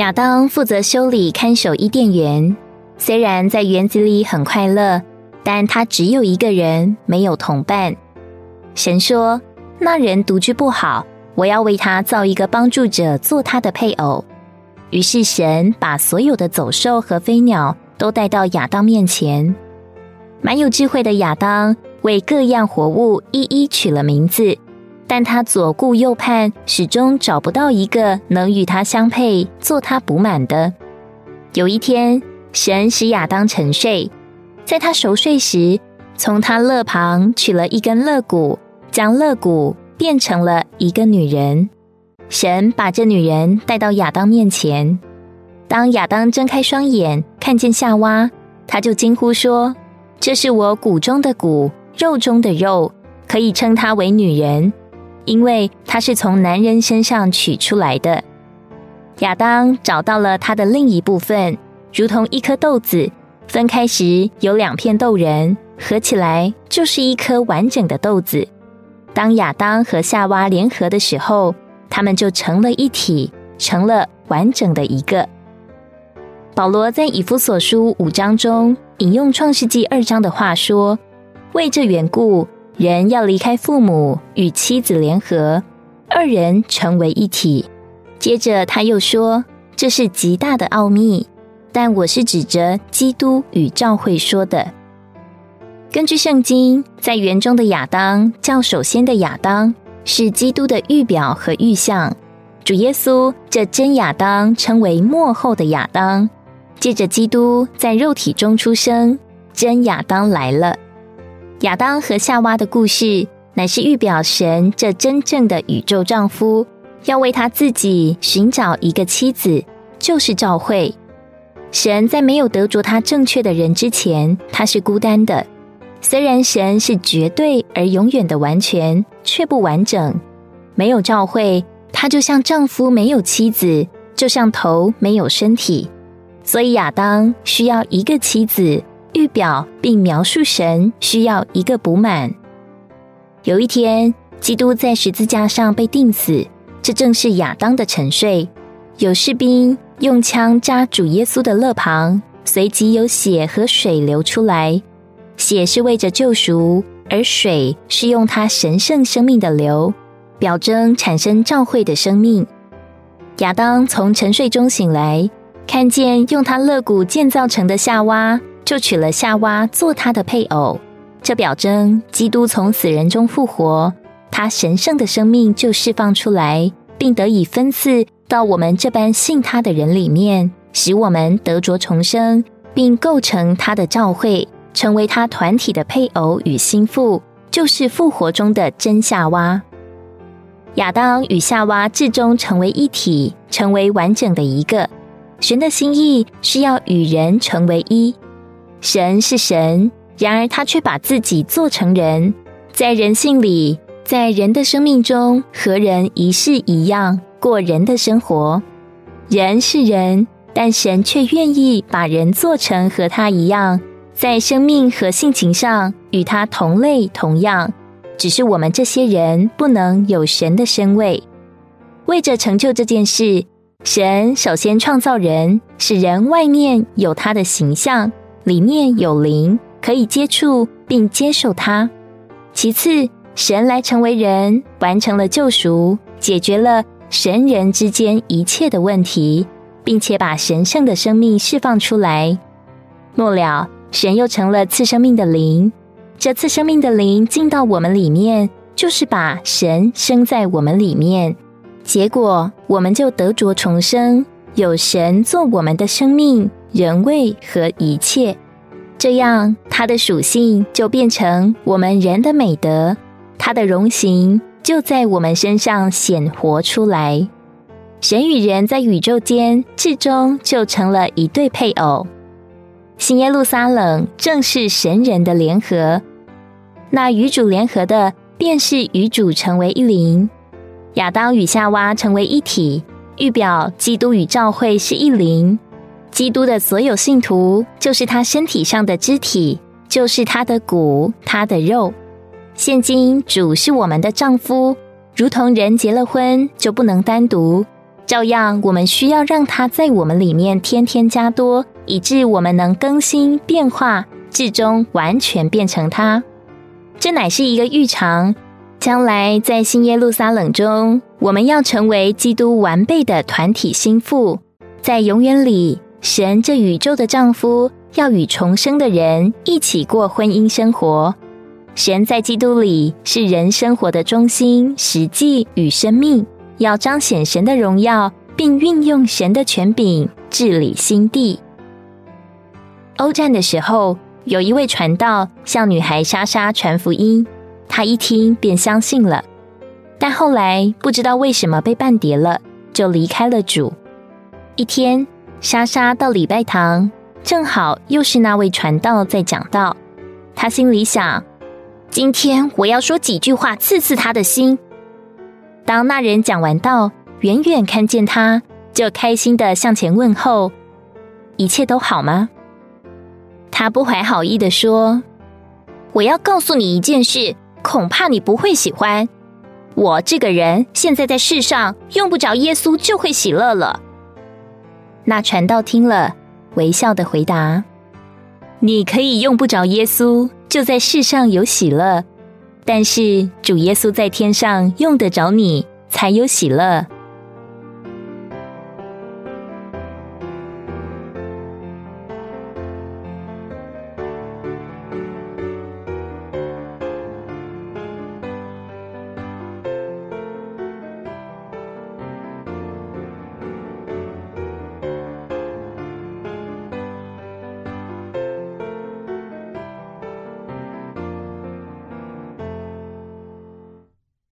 亚当负责修理、看守伊甸园，虽然在园子里很快乐，但他只有一个人，没有同伴。神说：“那人独居不好，我要为他造一个帮助者做他的配偶。”于是神把所有的走兽和飞鸟都带到亚当面前。蛮有智慧的亚当为各样活物一一取了名字。但他左顾右盼，始终找不到一个能与他相配、做他补满的。有一天，神使亚当沉睡，在他熟睡时，从他肋旁取了一根肋骨，将肋骨变成了一个女人。神把这女人带到亚当面前。当亚当睁开双眼，看见夏娃，他就惊呼说：“这是我骨中的骨，肉中的肉，可以称她为女人。”因为他是从男人身上取出来的，亚当找到了他的另一部分，如同一颗豆子分开时有两片豆仁，合起来就是一颗完整的豆子。当亚当和夏娃联合的时候，他们就成了一体，成了完整的一个。保罗在以弗所书五章中引用创世纪二章的话说：“为这缘故。”人要离开父母，与妻子联合，二人成为一体。接着他又说：“这是极大的奥秘。”但我是指着基督与教会说的。根据圣经，在园中的亚当叫首先的亚当，是基督的预表和预象。主耶稣这真亚当称为末后的亚当。借着基督在肉体中出生，真亚当来了。亚当和夏娃的故事，乃是预表神这真正的宇宙丈夫要为他自己寻找一个妻子，就是教会。神在没有得着他正确的人之前，他是孤单的。虽然神是绝对而永远的完全，却不完整。没有教会，他就像丈夫没有妻子，就像头没有身体。所以亚当需要一个妻子。预表并描述神需要一个补满。有一天，基督在十字架上被钉死，这正是亚当的沉睡。有士兵用枪扎主耶稣的肋旁，随即有血和水流出来。血是为着救赎，而水是用他神圣生命的流，表征产生召会的生命。亚当从沉睡中醒来，看见用他肋骨建造成的夏娃。就娶了夏娃做他的配偶，这表征基督从死人中复活，他神圣的生命就释放出来，并得以分赐到我们这般信他的人里面，使我们得着重生，并构成他的教会，成为他团体的配偶与心腹，就是复活中的真夏娃。亚当与夏娃至终成为一体，成为完整的一个。神的心意是要与人成为一。神是神，然而他却把自己做成人，在人性里，在人的生命中和人一世一样过人的生活。人是人，但神却愿意把人做成和他一样，在生命和性情上与他同类同样。只是我们这些人不能有神的身位。为着成就这件事，神首先创造人，使人外面有他的形象。里面有灵，可以接触并接受它。其次，神来成为人，完成了救赎，解决了神人之间一切的问题，并且把神圣的生命释放出来。末了，神又成了次生命的灵。这次生命的灵进到我们里面，就是把神生在我们里面。结果，我们就得着重生，有神做我们的生命。人味和一切，这样它的属性就变成我们人的美德，它的荣形就在我们身上显活出来。神与人在宇宙间至终就成了一对配偶。新耶路撒冷正是神人的联合，那与主联合的便是与主成为一灵。亚当与夏娃成为一体，预表基督与教会是一灵。基督的所有信徒就是他身体上的肢体，就是他的骨、他的肉。现今主是我们的丈夫，如同人结了婚就不能单独，照样，我们需要让他在我们里面天天加多，以致我们能更新变化，至终完全变成他。这乃是一个预尝，将来在新耶路撒冷中，我们要成为基督完备的团体心腹，在永远里，神这宇宙的丈夫要与重生的人一起过婚姻生活。神在基督里是人生活的中心、实际与生命。要彰显神的荣耀，并运用神的权柄治理心地。欧战的时候，有一位传道向女孩莎莎传福音，她一听便相信了。但后来不知道为什么被半跌了，就离开了主。一天，莎莎到礼拜堂，正好又是那位传道在讲道。她心里想：今天我要说几句话，刺刺他的心。当那人讲完道，远远看见他，就开心的向前问候：“一切都好吗？”他不怀好意的说：“我要告诉你一件事，恐怕你不会喜欢。我这个人现在在世上用不着耶稣就会喜乐了。”那传道听了，微笑的回答：“你可以用不着耶稣，就在世上有喜乐。”但是主耶稣在天上用得着你，才有喜乐。